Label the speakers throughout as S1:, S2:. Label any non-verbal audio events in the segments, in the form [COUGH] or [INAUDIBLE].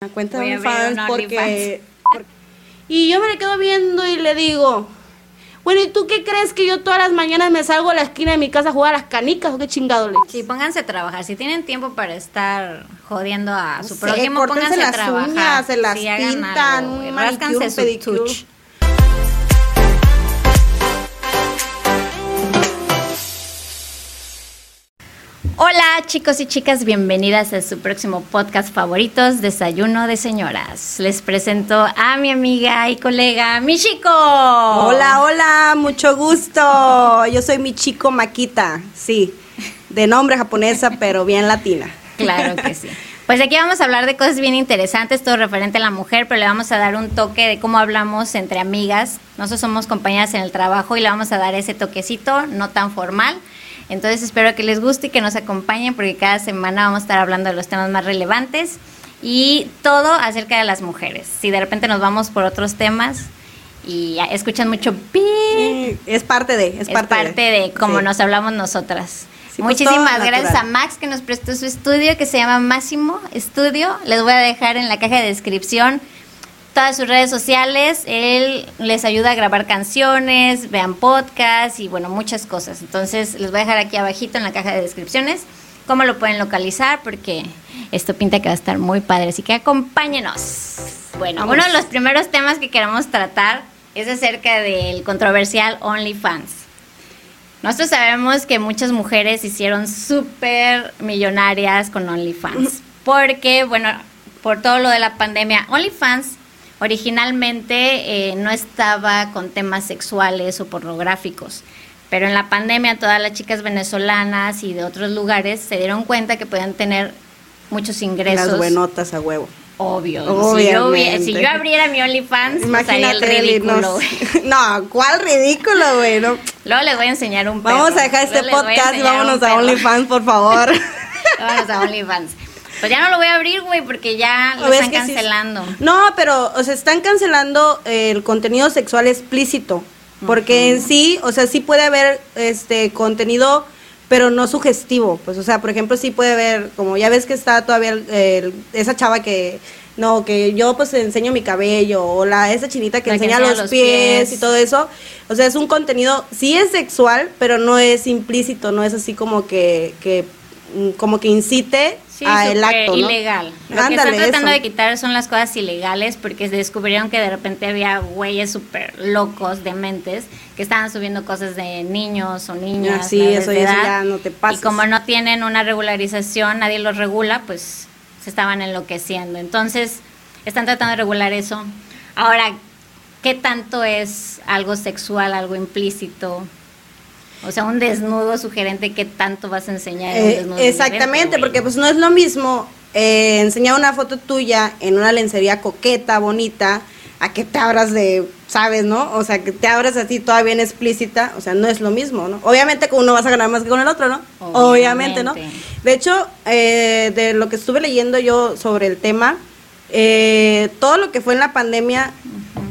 S1: una cuenta de
S2: a un
S1: porque, porque- Y yo me le quedo viendo y le digo, bueno, ¿y tú qué crees que yo todas las mañanas me salgo a la esquina de mi casa a jugar a las canicas o qué chingado le
S2: Sí, pónganse a trabajar. Si tienen tiempo para estar jodiendo a su
S1: Sí,
S2: prójimo,
S1: córtense
S2: pónganse a
S1: las
S2: trabajar.
S1: uñas, se las
S2: Sí,
S1: pintan,
S2: algo,
S1: un
S2: su
S1: pedicure.
S2: Hola chicos y chicas, bienvenidas a su próximo podcast favoritos, Desayuno de Señoras. Les presento a mi amiga y colega, mi chico.
S1: Hola, hola, mucho gusto. Yo soy mi chico Maquita, sí, de nombre japonesa, pero bien latina.
S2: Claro que sí. Pues aquí vamos a hablar de cosas bien interesantes, todo referente a la mujer, pero le vamos a dar un toque de cómo hablamos entre amigas. Nosotros somos compañeras en el trabajo y le vamos a dar ese toquecito, no tan formal. Entonces espero que les guste y que nos acompañen porque cada semana vamos a estar hablando de los temas más relevantes y todo acerca de las mujeres. Si de repente nos vamos por otros temas y escuchan mucho pi,
S1: Es parte de, es
S2: es
S1: parte,
S2: parte, de, cómo
S1: Sí.
S2: nos hablamos nosotras.
S1: Sí, pues,
S2: Muchísimas gracias
S1: natural.
S2: a Max que nos prestó su estudio que se llama Máximo Estudio. Les voy a dejar en la caja de descripción todas sus redes sociales. Él les ayuda a grabar canciones, vean podcasts y bueno, muchas cosas. Entonces les voy a dejar aquí abajito en la caja de descripciones cómo lo pueden localizar porque esto pinta que va a estar muy padre. Así que acompáñenos. Bueno,
S1: Vamos.
S2: uno de los primeros temas que queremos tratar es acerca del controversial OnlyFans. Nosotros sabemos que muchas mujeres hicieron súper millonarias con OnlyFans. [LAUGHS] Porque, bueno, por todo lo de la pandemia, OnlyFans originalmente eh, no estaba con temas sexuales o pornográficos. Pero en la pandemia todas las chicas venezolanas y de otros lugares se dieron cuenta que podían tener muchos ingresos.
S1: Las buenotas a huevo.
S2: Obvio. Si yo, si yo abriera mi OnlyFans, pues el
S1: Imagínate, Eli,
S2: ridículo. [LAUGHS]
S1: No, ¿cuál ridículo, güey? No.
S2: Luego les voy a enseñar un perro.
S1: Vamos a dejar este
S2: Luego
S1: podcast y [LAUGHS] vámonos a. OnlyFans, por favor.
S2: Vámonos a OnlyFans. Pues ya no lo voy a abrir, güey, porque ya lo
S1: ¿Ves
S2: están
S1: sí?
S2: cancelando.
S1: No, pero, o sea, están cancelando el contenido sexual explícito. Porque en sí, o sea, sí puede haber este contenido, pero no sugestivo. Pues, o sea, por ejemplo, sí puede haber, como ya ves que está todavía el- el- esa chava que, no, que yo pues enseño mi cabello, o la esa chinita que
S2: La que
S1: enseña, los,
S2: los
S1: pies,
S2: pies.
S1: y todo eso. O sea, es un contenido, sí es sexual, pero no es implícito, no es así como que, que como que incite
S2: Sí,
S1: a el acto, ¿no?
S2: ilegal. Lo que están tratando
S1: eso.
S2: de quitar son las cosas ilegales porque descubrieron que de repente había güeyes súper locos, dementes, que estaban subiendo cosas de niños o niñas.
S1: Ah, sí, eso ya- eso
S2: edad.
S1: ya no te pases.
S2: Y como no tienen una regularización, nadie los regula, pues se estaban enloqueciendo. Entonces, están tratando de regular eso. Ahora, ¿qué tanto es algo sexual, algo implícito? O sea, un desnudo sugerente, ¿qué tanto vas a enseñar? en un
S1: Eh,
S2: desnudo
S1: exactamente, porque pues no es lo mismo eh, enseñar una foto tuya en una lencería coqueta, bonita, a que te abras de, ¿sabes, no? O sea, que te abras así toda bien explícita, o sea, no es lo mismo, ¿no? Obviamente con uno vas a ganar más que con el otro, ¿no? Obviamente, ¿no? De hecho, eh, de lo que estuve leyendo yo sobre el tema, eh, todo lo que fue en la pandemia,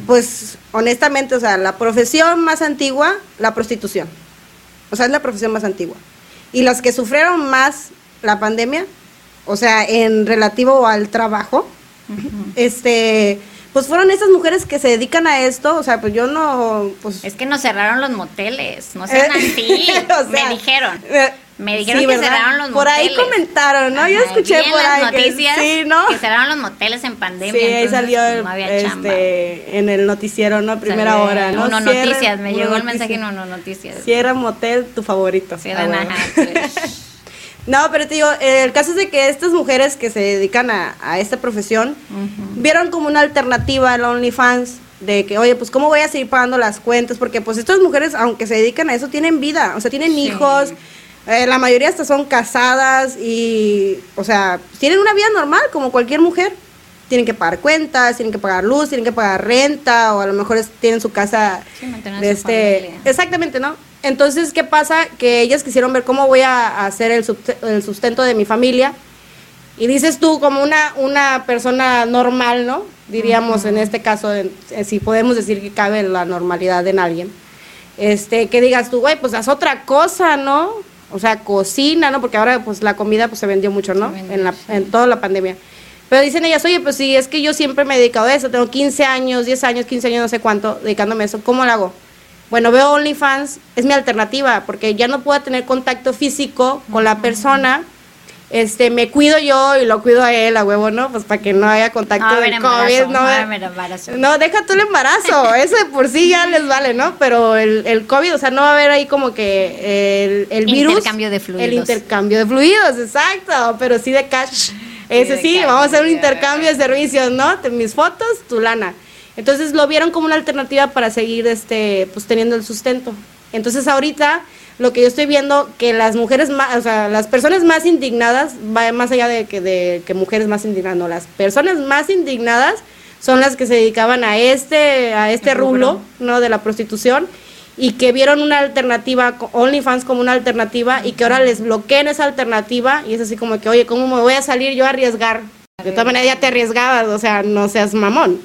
S1: pues honestamente, o sea, la profesión más antigua, la prostitución. O sea, es la profesión más antigua. Y las que sufrieron más la pandemia, o sea, en relativo al trabajo, este, pues fueron esas mujeres que se dedican a esto, o sea, pues yo no, pues...
S2: Es que nos cerraron los moteles, no sean
S1: Eh,
S2: así, [LAUGHS]
S1: o sea,
S2: me dijeron. Me dijeron
S1: sí,
S2: que
S1: ¿verdad?
S2: cerraron los
S1: Por ahí
S2: moteles.
S1: comentaron, ¿no? Yo
S2: Ajá,
S1: escuché
S2: vi en
S1: por ahí que-
S2: noticias
S1: sí, ¿no?
S2: que cerraron los moteles en pandemia.
S1: Sí, ahí salió el-
S2: no había chamba.
S1: este, en el noticiero, ¿no? Primera
S2: Salió
S1: hora, ¿no?
S2: Uno
S1: Cierra-
S2: Noticias, me
S1: Uno
S2: llegó el mensaje en Uno Noticias.
S1: Cierra motel, tu favorito.
S2: Cierran,
S1: Ah, bueno.
S2: ajá, [LAUGHS] pues.
S1: No, pero te digo, el caso es de que estas mujeres que se dedican a, a esta profesión
S2: Ujú.
S1: vieron como una alternativa al OnlyFans de que, oye, pues cómo voy a seguir pagando las cuentas, porque pues estas mujeres, aunque se dedican a eso, tienen vida, o sea, tienen
S2: Sí.
S1: hijos, eh, la mayoría hasta son casadas y, o sea, tienen una vida normal como cualquier mujer. Tienen que pagar cuentas, tienen que pagar luz, tienen que pagar renta, o a lo mejor es- tienen su casa
S2: Sí,
S1: de
S2: su
S1: este
S2: familia.
S1: exactamente no entonces qué pasa que ellas quisieron ver cómo voy a hacer el, el sustento de mi familia. Y dices tú como una una persona normal no diríamos en este caso en- eh, si podemos decir que cabe la normalidad en alguien. Este que digas tú güey pues haz otra cosa no o sea cocina no porque ahora pues la comida pues se vendió mucho no
S2: vendió,
S1: en la
S2: sí.
S1: en toda la pandemia. Pero dicen ellas, oye, pues sí, es que yo siempre me he dedicado a eso, tengo 15 años, 10 años, 15 años, no sé cuánto, dedicándome a eso, ¿cómo lo hago? Bueno, veo OnlyFans, es mi alternativa, porque ya no puedo tener contacto físico con la persona, este, me cuido yo y lo cuido a él, a huevo, ¿no? Pues para que no haya contacto
S2: No,
S1: de COVID, no,
S2: no, embarazo.
S1: deja tú el embarazo, [LAUGHS] eso por sí ya les vale, ¿no? Pero el, el COVID, o sea, no va a haber ahí como que el, el virus.
S2: Intercambio de fluidos.
S1: El intercambio de fluidos, exacto, pero sí de cash. Ese sí, vamos a hacer un intercambio de servicios, ¿no? Mis fotos, tu lana. Entonces lo vieron como una alternativa para seguir este, pues teniendo el sustento. Entonces ahorita lo que yo estoy viendo que las mujeres más, o sea, las personas más indignadas, va más allá de que, de que mujeres más indignadas, no, las personas más indignadas son las que se dedicaban a este, a este
S2: Rubro.
S1: rublo, ¿no? De la prostitución y que vieron una alternativa, OnlyFans como una alternativa y que ahora les bloqueen esa alternativa y es así como que, oye, ¿cómo me voy a salir yo a arriesgar? De todas maneras ya te arriesgabas, o sea, no seas mamón,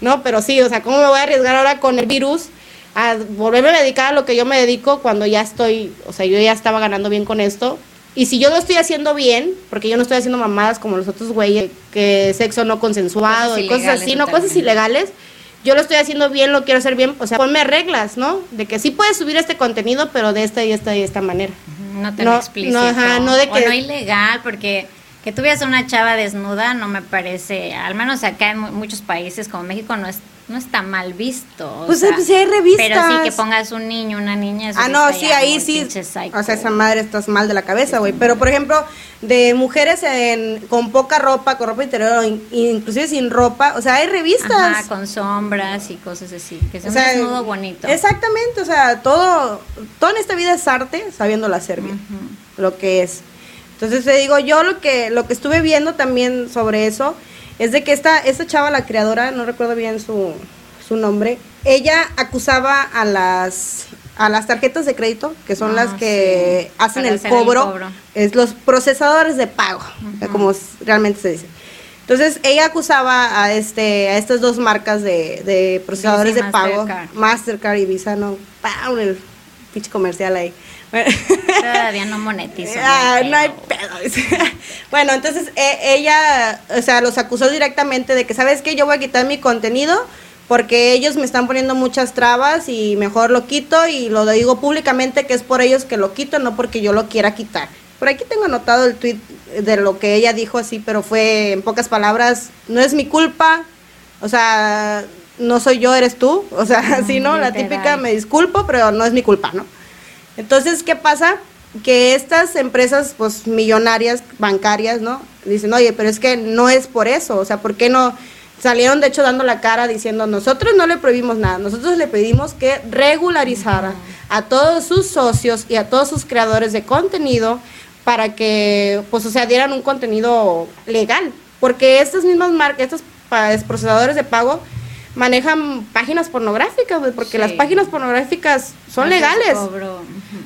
S1: ¿no? Pero sí, o sea, ¿cómo me voy a arriesgar ahora con el virus a volverme a dedicar a lo que yo me dedico cuando ya estoy, o sea, yo ya estaba ganando bien con esto? Y si yo lo estoy haciendo bien, porque yo no estoy haciendo mamadas como los otros güeyes, que sexo no consensuado
S2: Cosas
S1: y cosas así, no cosas ilegales, yo lo estoy haciendo bien, lo quiero hacer bien, o sea, ponme reglas, ¿no? De que sí puedes subir este contenido, pero de esta y esta y esta manera.
S2: No tan
S1: No,
S2: explícito.
S1: no, ajá, no de
S2: O
S1: que-
S2: no ilegal, porque que tú veas a una chava desnuda no me parece, al menos acá en mu- muchos países como México no es no está mal visto.
S1: Pues,
S2: sea,
S1: pues, sí hay revistas.
S2: Pero sí que pongas un niño, una niña. eso
S1: Ah, no, sí, ahí sí. O sea, esa madre estás mal de la cabeza, güey. Pero, por ejemplo, de mujeres en, con poca ropa, con ropa interior, inclusive sin ropa, o sea, hay revistas.
S2: Ajá, con sombras y cosas así. Que sea
S1: O sea,
S2: un desnudo bonito.
S1: Exactamente, o sea, todo, todo en esta vida es arte, sabiéndolo hacer bien, lo que es. Entonces te digo, yo lo que, lo que estuve viendo también sobre eso, es de que esta, esta chava, la creadora, no recuerdo bien su, su nombre, ella acusaba a las a las tarjetas de crédito, que son
S2: Ah,
S1: las que
S2: sí,
S1: hacen el cobro, es los procesadores de pago, como realmente se dice. Entonces ella acusaba a este a estas dos marcas de, de procesadores
S2: Visa
S1: de pago,
S2: Mastercard.
S1: Mastercard y Visa, no, ¡pam! el pinche comercial ahí.
S2: Todavía no monetizo.
S1: Ah, no hay
S2: pedo. [LAUGHS]
S1: bueno, entonces e- ella, o sea, los acusó directamente de que, ¿sabes qué? Yo voy a quitar mi contenido porque ellos me están poniendo muchas trabas y mejor lo quito y lo digo públicamente que es por ellos que lo quito, no porque yo lo quiera quitar. Por aquí tengo anotado el tweet de lo que ella dijo así, pero fue en pocas palabras, no es mi culpa, o sea, no soy yo, eres tú, o sea, [LAUGHS] así, ¿no? La típica, me disculpo, pero no es mi culpa, ¿no? Entonces, ¿qué pasa? Que estas empresas, pues, millonarias, bancarias, ¿no? Dicen, oye, pero es que no es por eso, o sea, ¿por qué no? Salieron, de hecho, dando la cara diciendo, nosotros no le prohibimos nada, nosotros le pedimos que regularizara a todos sus socios y a todos sus creadores de contenido para que, pues, o sea, dieran un contenido legal. Porque estas mismas marcas, estos procesadores de pago manejan páginas pornográficas, porque
S2: Sí.
S1: las páginas pornográficas son legales.
S2: cobro.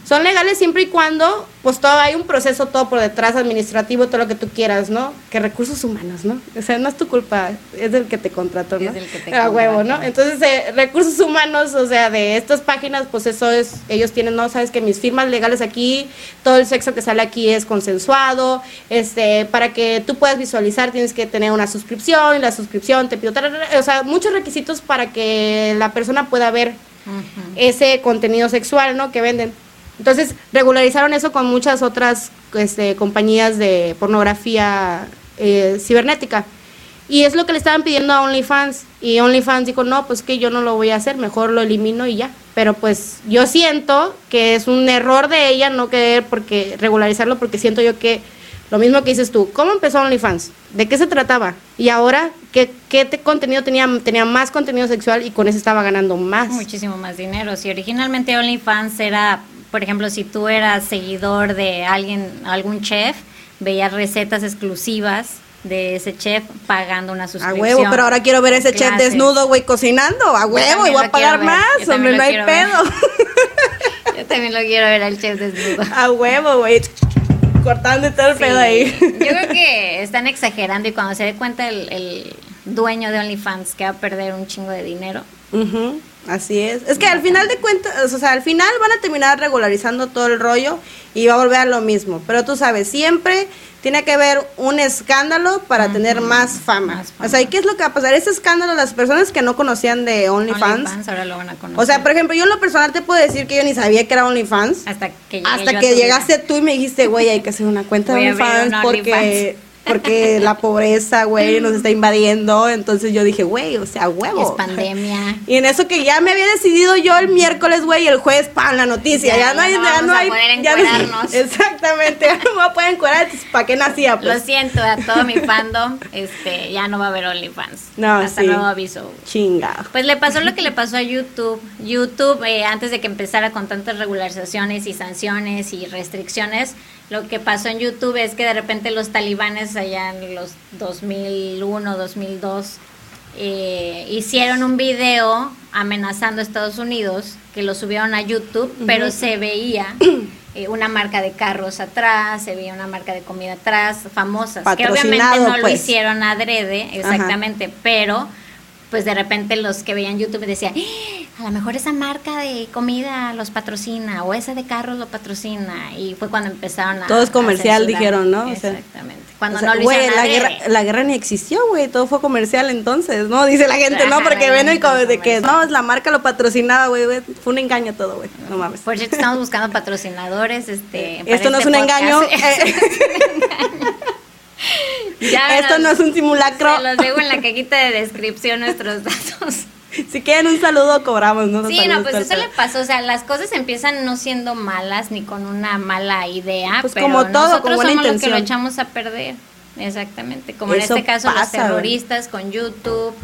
S1: Son legales siempre y cuando, pues todo hay un proceso todo por detrás, administrativo, todo lo que tú quieras, ¿no? Que recursos humanos, ¿no? O sea, no es tu culpa, es del que te contrató, ¿no?
S2: Es del que te
S1: A huevo. ¿no? Entonces, eh, recursos humanos, o sea, de estas páginas, pues eso es, ellos tienen, ¿no? Sabes que mis firmas legales aquí, todo el sexo que sale aquí es consensuado, este, para que tú puedas visualizar tienes que tener una suscripción, y la suscripción te pido, o sea, muchos requisitos para que la persona pueda ver
S2: Ujú.
S1: ese contenido sexual, ¿no? Que venden. Entonces, regularizaron eso con muchas otras este, compañías de pornografía eh, cibernética. Y es lo que le estaban pidiendo a OnlyFans. Y OnlyFans dijo, no, pues que yo no lo voy a hacer, mejor lo elimino y ya. Pero pues yo siento que es un error de ella no querer porque regularizarlo porque siento yo que lo mismo que dices tú, ¿cómo empezó OnlyFans? ¿De qué se trataba? Y ahora, ¿qué, qué te- contenido tenía? Tenía más contenido sexual y con eso estaba ganando más.
S2: muchísimo más dinero. Si originalmente OnlyFans era, por ejemplo, si tú eras seguidor de alguien, algún chef, veías recetas exclusivas de ese chef pagando una
S1: A
S2: suscripción.
S1: huevo, pero ahora quiero ver ese chef desnudo, güey, cocinando. A huevo, y voy a pagar
S2: ver,
S1: más, hombre, no hay
S2: ver.
S1: pedo. [LAUGHS]
S2: Yo también lo quiero ver al chef desnudo.
S1: A huevo, güey. Cortando y todo el
S2: Sí,
S1: pedo ahí.
S2: Yo creo que están exagerando y cuando se dé cuenta el, el dueño de OnlyFans que va a perder un chingo de dinero,
S1: Ujú. Así es. Es que al final de cuentas, o sea, al final van a terminar regularizando todo el rollo y va a volver a lo mismo. Pero tú sabes, siempre tiene que haber un escándalo para tener más fama.
S2: Más fama.
S1: O sea, ¿y qué es lo que va a pasar? Ese escándalo, las personas que no conocían de OnlyFans.
S2: OnlyFans ahora lo van a conocer.
S1: o sea, por ejemplo, yo en lo personal te puedo decir que yo ni sabía que era OnlyFans.
S2: hasta que
S1: Hasta que llegaste
S2: vida.
S1: tú y me dijiste, güey, hay que hacer una cuenta de
S2: Voy
S1: OnlyFans porque, porque la pobreza, güey, nos está invadiendo. Entonces yo dije, güey, o sea, huevo.
S2: Es pandemia. [LAUGHS]
S1: Y en eso que ya me había decidido yo el miércoles, güey, y el jueves, pan, la noticia.
S2: Ya,
S1: Ya, no hay,
S2: no
S1: ya
S2: vamos
S1: no
S2: a
S1: hay.
S2: poder
S1: ya no- [LAUGHS] exactamente, ya no me poder encuadrar. ¿Para qué nacía?
S2: Lo
S1: Pues?
S2: siento a todo mi fandom, este, ya no va a haber OnlyFans.
S1: No,
S2: Hasta
S1: sí.
S2: nuevo aviso.
S1: Chingado.
S2: Pues le pasó lo que le pasó a YouTube. YouTube, eh, antes de que empezara con tantas regularizaciones y sanciones y restricciones, lo que pasó en YouTube es que de repente los talibanes allá en los 2001, 2002, eh, hicieron un video amenazando a Estados Unidos, que lo subieron a YouTube, pero se veía [CLEARS THROAT] eh, una marca de carros atrás, se veía una marca de comida atrás, famosas, que obviamente no lo
S1: pues.
S2: hicieron adrede, exactamente, pero pues de repente los que veían YouTube decían, "Ah, a lo mejor esa marca de comida los patrocina o esa de carros lo patrocina y fue cuando empezaron a
S1: Todo es comercial, dijeron, ¿no?
S2: Exactamente. Cuando
S1: O sea,
S2: no lo hicieron
S1: la guerra, la guerra ni existió, güey, todo fue comercial entonces, ¿no? Dice la gente, ¿no? Porque ven el de que, no, es la marca lo patrocinaba, güey, fue un engaño todo, güey, no mames.
S2: Por cierto, estamos buscando patrocinadores. Este, para
S1: Esto no es
S2: este
S1: un
S2: podcast. [LAUGHS]
S1: engaño,
S2: eh, [LAUGHS] Ya
S1: esto no es un simulacro.
S2: Se los dejo en la cajita de descripción nuestros datos. [LAUGHS]
S1: Si quieren un saludo, cobramos, ¿no?
S2: Sí, no, pues eso le pasó. O sea, las cosas empiezan no siendo malas ni con una mala idea.
S1: Pues
S2: pero
S1: como todo,
S2: nosotros somos los que lo
S1: intención.
S2: echamos a perder. Exactamente. Como
S1: Eso
S2: en este caso, los
S1: pasa, güey.
S2: terroristas con YouTube.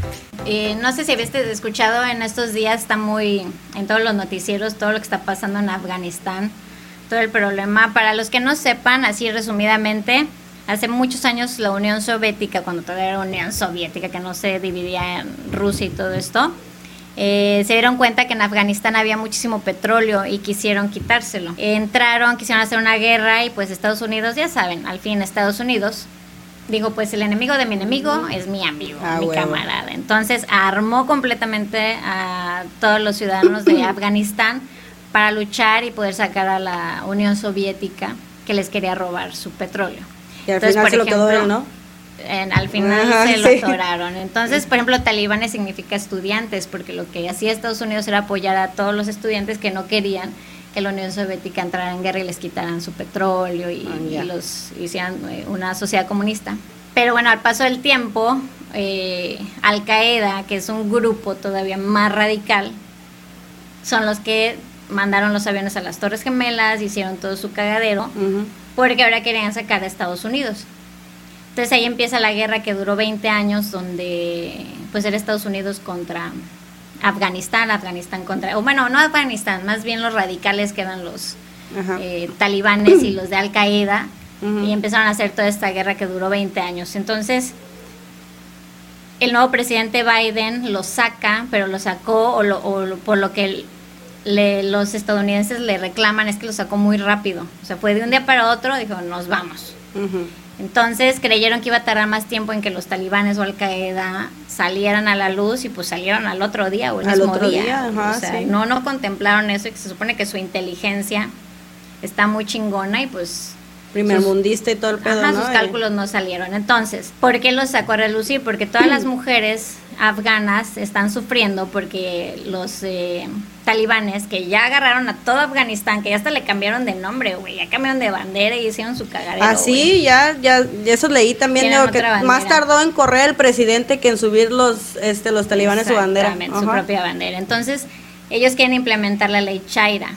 S2: Eh, no sé si habiste escuchado en estos días, está muy en todos los noticieros, todo lo que está pasando en Afganistán. Todo el problema. Para los que no sepan, así resumidamente. Hace muchos años la Unión Soviética, cuando todavía era Unión Soviética, que no se dividía en Rusia y todo esto, eh, se dieron cuenta que en Afganistán había muchísimo petróleo y quisieron quitárselo. Entraron, quisieron hacer una guerra y pues Estados Unidos, ya saben, al fin Estados Unidos dijo pues el enemigo de mi enemigo es mi amigo,
S1: Ah,
S2: mi camarada. Entonces armó completamente a todos los ciudadanos de [COUGHS] Afganistán para luchar y poder sacar a la Unión Soviética que les quería robar su petróleo.
S1: Al
S2: Entonces,
S1: final
S2: por
S1: se lo quedó
S2: ejemplo,
S1: él, ¿no?
S2: en- al final
S1: Ajá,
S2: se lo
S1: sí.
S2: atoraron. Entonces, por ejemplo, talibanes significa estudiantes, porque lo que hacía Estados Unidos era apoyar a todos los estudiantes que no querían que la Unión Soviética entrara en guerra y les quitaran su petróleo y,
S1: Ah,
S2: y los hicieran eh, una sociedad comunista. Pero bueno, al paso del tiempo, eh, Al Qaeda, que es un grupo todavía más radical, son los que mandaron los aviones a las Torres Gemelas, hicieron todo su cagadero. Porque ahora querían sacar a Estados Unidos. Entonces ahí empieza la guerra que duró 20 años, donde pues era Estados Unidos contra Afganistán, Afganistán contra, o bueno, no Afganistán, más bien los radicales que eran los eh, talibanes y los de Al Qaeda, y empezaron a hacer toda esta guerra que duró 20 años. Entonces, el nuevo presidente Biden lo saca, pero lo sacó, o, lo- o por lo que el- le- los estadounidenses le reclaman, es que lo sacó muy rápido. O sea, fue de un día para otro, dijo, nos vamos. Entonces creyeron que iba a tardar más tiempo en que los talibanes o Al Qaeda salieran a la luz y pues salieron al otro día o el
S1: Al
S2: mismo
S1: otro
S2: día.
S1: día, ajá,
S2: o sea,
S1: sí.
S2: no, no contemplaron eso y que se supone que su inteligencia está muy chingona y pues
S1: Primermundista y todo el pedo,
S2: Ajá,
S1: ¿no?
S2: sus cálculos no salieron. Entonces, ¿por qué los sacó a relucir? Porque todas las mujeres afganas están sufriendo porque los eh, talibanes que ya agarraron a todo Afganistán, que ya hasta le cambiaron de nombre, güey, ya cambiaron de bandera y hicieron su cagadero.
S1: Ah,
S2: güey.
S1: sí, ya, ya, eso leí también, digo, que más tardó en correr el presidente que en subir los, este, los talibanes su bandera.
S2: Exactamente, su
S1: Ajá.
S2: propia bandera. Entonces, ellos quieren implementar la ley Chaira.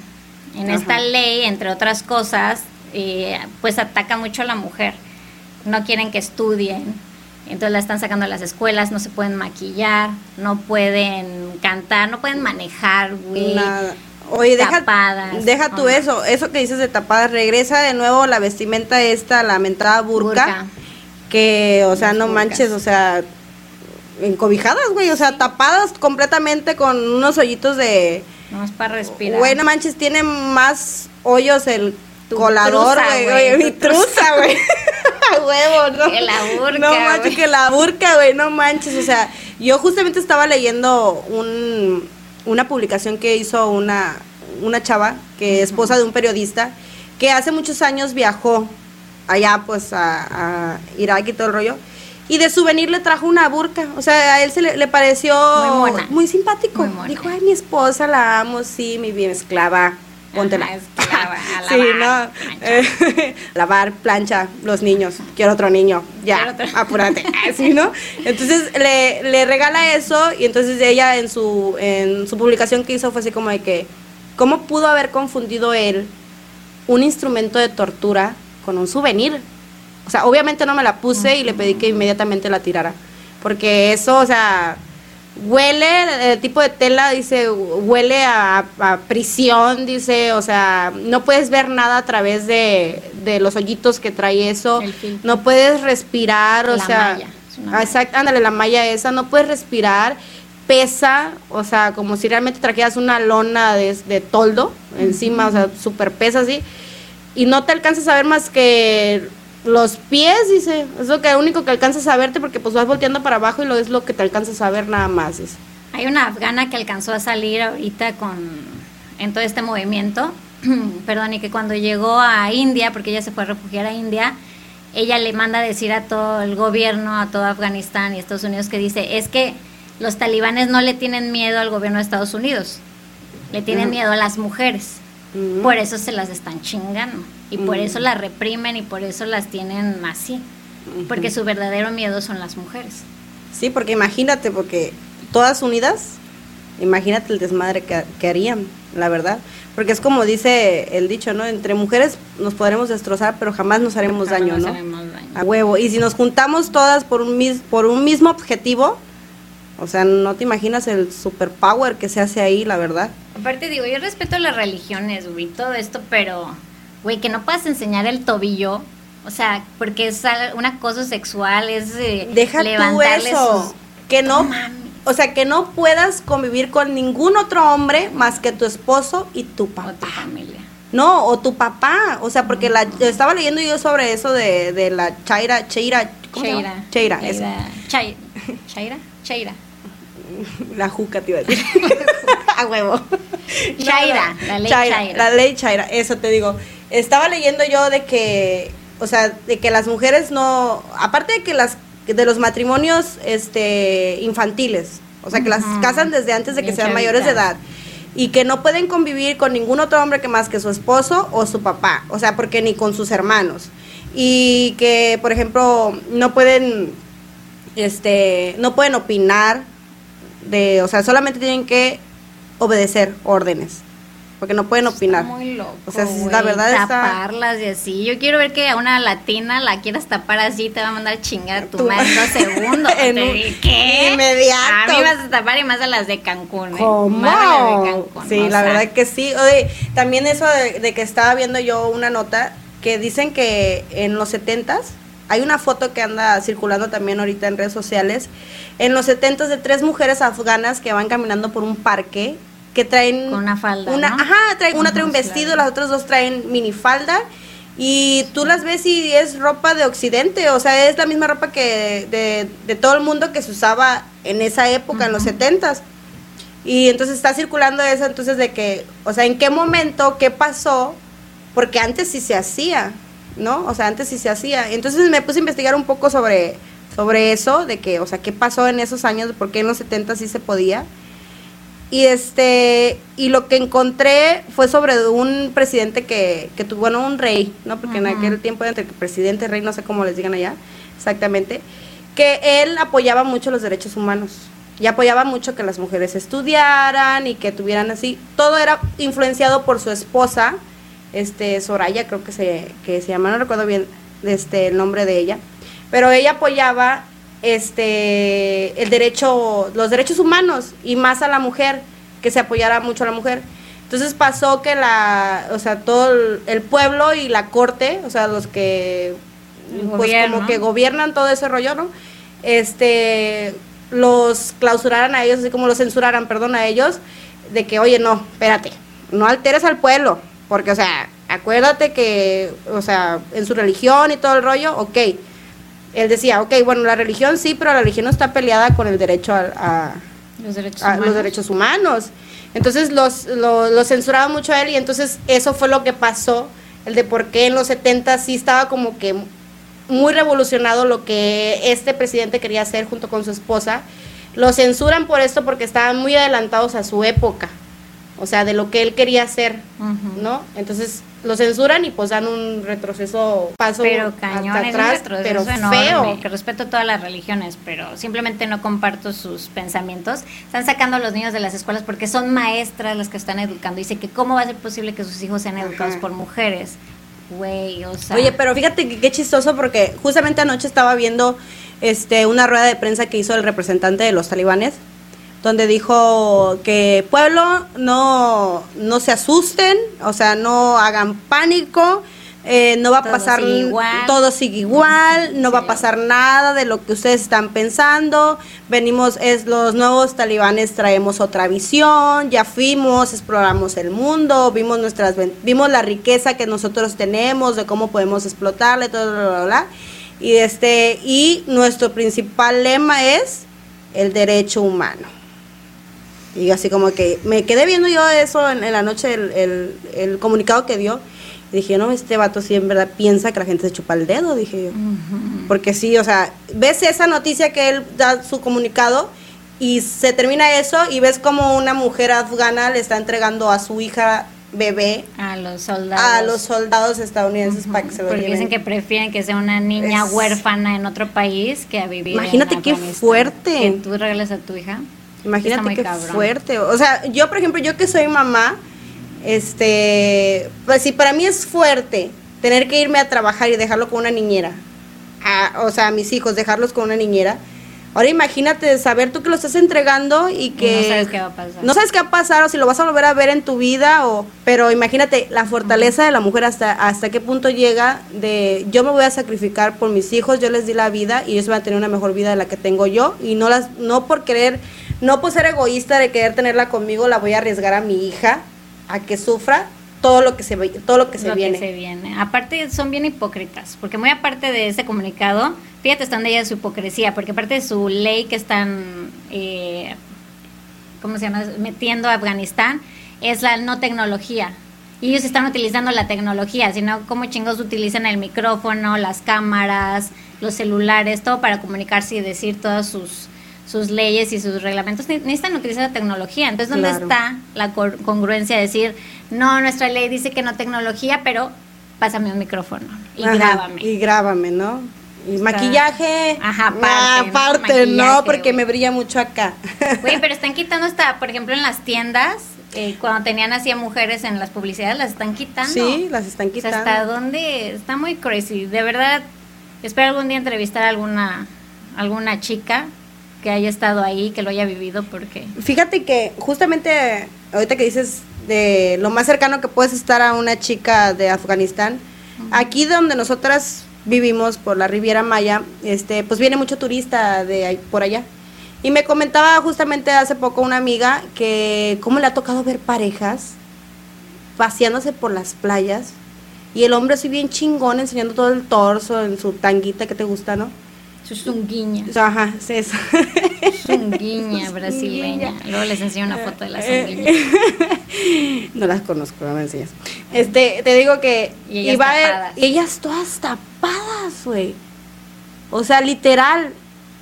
S2: En
S1: Ajá.
S2: esta ley, entre otras cosas, eh, pues ataca mucho a la mujer. No quieren que estudien. Entonces la están sacando de las escuelas, no se pueden maquillar, no pueden cantar, no pueden manejar, güey.
S1: Nada. Oye, deja,
S2: Tapadas,
S1: deja tú
S2: no.
S1: eso, eso que dices de tapadas, regresa de nuevo la vestimenta esta, la mentada burka,
S2: Burka.
S1: que, o sea,
S2: Las
S1: no
S2: burkas.
S1: manches, o sea, encobijadas, güey, o sea, tapadas completamente con unos hoyitos de,
S2: No es para respirar.
S1: güey, no manches, tiene más hoyos el
S2: Tu
S1: colador, güey,
S2: güey,
S1: oye, mi
S2: truza.
S1: güey. [LAUGHS] A huevo, ¿no?
S2: Que la burka,
S1: No manches, que la burka, güey, no manches. O sea, yo justamente estaba leyendo un, una publicación que hizo una, una chava, que es esposa de un periodista, que hace muchos años viajó allá pues a, a Irak y todo el rollo. Y de souvenir le trajo una burka. O sea, a él se le, pareció muy, simpático. Dijo, ay, mi esposa la amo, sí, mi bien esclava. Póntela. esclava, [LAUGHS] a sí, no. [LAUGHS] lavar, plancha, los niños. Quiero otro niño. Ya, apúrate. [LAUGHS] Así, ¿no? Entonces le, le regala eso y entonces ella en su, en su publicación que hizo fue así como de que, ¿cómo pudo haber confundido él un instrumento de tortura con un souvenir. O sea, obviamente no me la puse y le pedí que inmediatamente la tirara. Porque eso, o sea, huele, el tipo de tela, dice, huele a, prisión, dice, o sea, no puedes ver nada a través de, los hoyitos que trae eso. No puedes respirar, o sea. Exacto, ándale, la malla esa, no puedes respirar pesa, o sea, como si realmente trajeras una lona de, de toldo encima, o sea, súper pesa así y no te alcanzas a ver más que los pies, dice. Es lo que único que alcanzas a verte porque pues vas volteando para abajo y lo es lo que te alcanzas a ver nada más.
S2: Hay una afgana que alcanzó a salir ahorita con en todo este movimiento, [CLEARS THROAT] perdón, y que cuando llegó a India, porque ella se fue a refugiar a India, ella le manda a decir a todo el gobierno, a todo Afganistán y Estados Unidos que dice, es que los talibanes no le tienen miedo al gobierno de Estados Unidos, le tienen miedo a las mujeres. Por eso se las están chingando y por eso las reprimen y por eso las tienen así. Porque su verdadero miedo son las mujeres.
S1: Sí, porque imagínate, porque todas unidas, imagínate el desmadre que, harían, la verdad. Porque es como dice el dicho, ¿no? Entre mujeres nos podremos destrozar, pero jamás nos haremos daño, ¿no? A huevo. Y si nos juntamos todas por un, mis, por un mismo objetivo, o sea, no te imaginas el superpower que se hace ahí, la verdad.
S2: Aparte digo, yo respeto las religiones, güey, todo esto, pero, güey, que no puedas enseñar el tobillo, o sea, porque es un acoso sexual, es
S1: eh, Deja tú eso, que no, o sea, que no puedas convivir con ningún otro hombre más que tu esposo y tu papá. O tu familia. No, o tu papá, o sea, porque la, estaba leyendo yo sobre eso de, de la Chaira, Cheira, ¿cómo Cheira. Se llama? Cheira,
S2: Cheira, Chaira, Chaira. [LAUGHS]
S1: La juca te iba a decir. [LAUGHS] [LAUGHS] a huevo.
S2: Chaira, la ley Chaira,
S1: La ley Chaira, eso te digo. Estaba leyendo yo de que, o sea, de que las mujeres no, aparte de que las de los matrimonios este infantiles, o sea, que las casan desde antes de que sean mayores de edad y que no pueden convivir con ningún otro hombre que más que su esposo o su papá, o sea, porque ni con sus hermanos. Y que, por ejemplo, no pueden este no pueden opinar de, o sea, solamente tienen que obedecer órdenes. Porque no pueden opinar.
S2: muy loco.
S1: O sea, la verdad es
S2: Taparlas y así. Yo quiero ver que a una latina la quieras tapar así, te va a mandar a chingar tu, madre en dos [LAUGHS] segundos. en ¿Qué?
S1: Inmediato.
S2: A mí vas a tapar y más a las de Cancún. ¿eh?
S1: ¿Cómo? sí, la verdad que sí. Oye, también eso de, de, que estaba viendo yo una nota que dicen que en los setentas hay una foto que anda circulando también ahorita en redes sociales en los 70 de tres mujeres afganas que van caminando por un parque que traen
S2: con una falda
S1: una ajá traen, una trae un vestido las otras dos traen minifalda y tú las ves y es ropa de occidente o sea es la misma ropa que de, de todo el mundo que se usaba en esa época en los 70 y entonces está circulando eso entonces de que o sea en qué momento qué pasó porque antes sí se hacía no o sea antes sí se hacía. Entonces me puse a investigar un poco sobre sobre eso, de que, o sea, qué pasó en esos años, por qué en los 70 sí se podía. Y este, y lo que encontré fue sobre un presidente que, que tuvo, bueno, un rey, ¿no? Porque en aquel tiempo entre presidente, rey, no sé cómo les digan allá, exactamente, que él apoyaba mucho los derechos humanos y apoyaba mucho que las mujeres estudiaran y que tuvieran así, todo era influenciado por su esposa, este Soraya creo que se que se llama, no recuerdo bien este el nombre de ella pero ella apoyaba este el derecho, los derechos humanos y más a la mujer, que se apoyara mucho a la mujer. Entonces pasó que la, o sea, todo el, pueblo y la corte, o sea, los que pues como que gobiernan todo ese rollo, ¿no? Este los clausuraran a ellos, así como los censuraran, perdón, a ellos, de que, oye, no, espérate, no alteres al pueblo, porque, o sea, acuérdate que, o sea, en su religión y todo el rollo, ok, él decía, ok, bueno, la religión sí, pero la religión no está peleada con el derecho a,
S2: los derechos,
S1: a
S2: humanos.
S1: los derechos humanos. Entonces los, lo, lo censuraba mucho a él y entonces eso fue lo que pasó, el de por qué en los 70 sí estaba como que muy revolucionado lo que este presidente quería hacer junto con su esposa. Lo censuran por esto porque estaban muy adelantados a su época, o sea, de lo que él quería hacer. ¿no? Entonces lo censuran y pues dan un retroceso, paso
S2: Pero
S1: hasta
S2: cañón, es un
S1: atrás,
S2: retroceso
S1: pero
S2: enorme,
S1: feo.
S2: que respeto todas las religiones, pero simplemente no comparto sus pensamientos. Están sacando a los niños de las escuelas porque son maestras las que están educando. Dice que cómo va a ser posible que sus hijos sean educados
S1: Ajá.
S2: por mujeres. Güey, o sea...
S1: Oye, pero fíjate que qué chistoso porque justamente anoche estaba viendo este una rueda de prensa que hizo el representante de los talibanes, donde dijo que pueblo no no se asusten, o sea, no hagan pánico, eh, no va a
S2: Todo
S1: pasar
S2: sigue igual.
S1: todo sigue igual, no va a pasar nada de lo que ustedes están pensando. Venimos es los nuevos talibanes traemos otra visión, ya fuimos, exploramos el mundo, vimos nuestras vimos la riqueza que nosotros tenemos, de cómo podemos explotarla y todo bla, bla, bla. Y este y nuestro principal lema es el derecho humano. Y así como que me quedé viendo yo eso en, en la noche, el, el- el comunicado que dio. Y dije, no, este vato sí en verdad piensa que la gente se chupa el dedo, dije yo. Porque sí, o sea, ves esa noticia que él da su comunicado y se termina eso y ves como una mujer afgana le está entregando a su hija bebé
S2: A los soldados.
S1: a los soldados estadounidenses para que se lo
S2: Porque
S1: lleven.
S2: dicen que prefieren que sea una niña
S1: Es-
S2: huérfana en otro país que a vivir
S1: Imagínate
S2: en
S1: qué fuerte.
S2: Que tú regales a tu hija.
S1: Imagínate qué
S2: cabrón.
S1: fuerte. O sea, yo, por ejemplo, yo que soy mamá, este, pues sí, para mí es fuerte tener que irme a trabajar y dejarlo con una niñera. A- o sea, a mis hijos, dejarlos con una niñera. Ahora imagínate saber tú que lo estás entregando y que
S2: no sabes qué va a pasar.
S1: no sabes qué va a pasar o si lo vas a volver a ver en tu vida o pero imagínate la fortaleza de la mujer hasta hasta qué punto llega de yo me voy a sacrificar por mis hijos, yo les di la vida y ellos van a tener una mejor vida de la que tengo yo y no las no por querer no por ser egoísta de querer tenerla conmigo la voy a arriesgar a mi hija a que sufra todo lo que se ve- todo lo que se
S2: lo
S1: viene.
S2: que se viene. Aparte son bien hipócritas, porque muy aparte de ese comunicado, fíjate están de ella su hipocresía, porque aparte de su ley que están, eh, ¿cómo se llama? Metiendo a Afganistán, es la no tecnología. Y ellos están utilizando la tecnología, sino cómo chingos utilizan el micrófono, las cámaras, los celulares, todo para comunicarse y decir todas sus sus leyes y sus reglamentos Ne- necesitan utilizar la tecnología. Entonces, ¿dónde
S1: Claro.
S2: está la congruencia de decir, no, nuestra ley dice que no tecnología, pero pásame un micrófono y
S1: Ajá,
S2: grábame?
S1: Y grábame, ¿no? Y
S2: Está-
S1: maquillaje.
S2: Ajá, aparte,
S1: ah,
S2: ¿no?
S1: aparte, no, porque me brilla mucho acá.
S2: Güey, pero [LAUGHS] están quitando hasta, por ejemplo, en las tiendas, eh, cuando tenían así a mujeres en las publicidades, las están quitando.
S1: sí, las están
S2: O sea,
S1: quitando.
S2: hasta dónde está muy crazy. De verdad, espero algún día entrevistar a alguna, alguna chica que haya estado ahí, que lo haya vivido, porque
S1: Fíjate que justamente ahorita que dices de lo más cercano que puedes estar a una chica de Afganistán, aquí donde nosotras vivimos por la Riviera Maya, este, pues viene mucho turista de ahí- por allá. Y me comentaba justamente hace poco una amiga que cómo le ha tocado ver parejas paseándose por las playas y el hombre así bien chingón enseñando todo el torso en su tanguita que te gusta, ¿no?
S2: Zunguiña,
S1: Ajá, es eso.
S2: zunguiña [LAUGHS] brasileña. Luego les enseño una foto de la zunguiña. [LAUGHS]
S1: no las conozco, no me enseñas. Este, te digo que
S2: Y ellas
S1: iba a ver- ellas todas tapadas, güey. O sea, literal.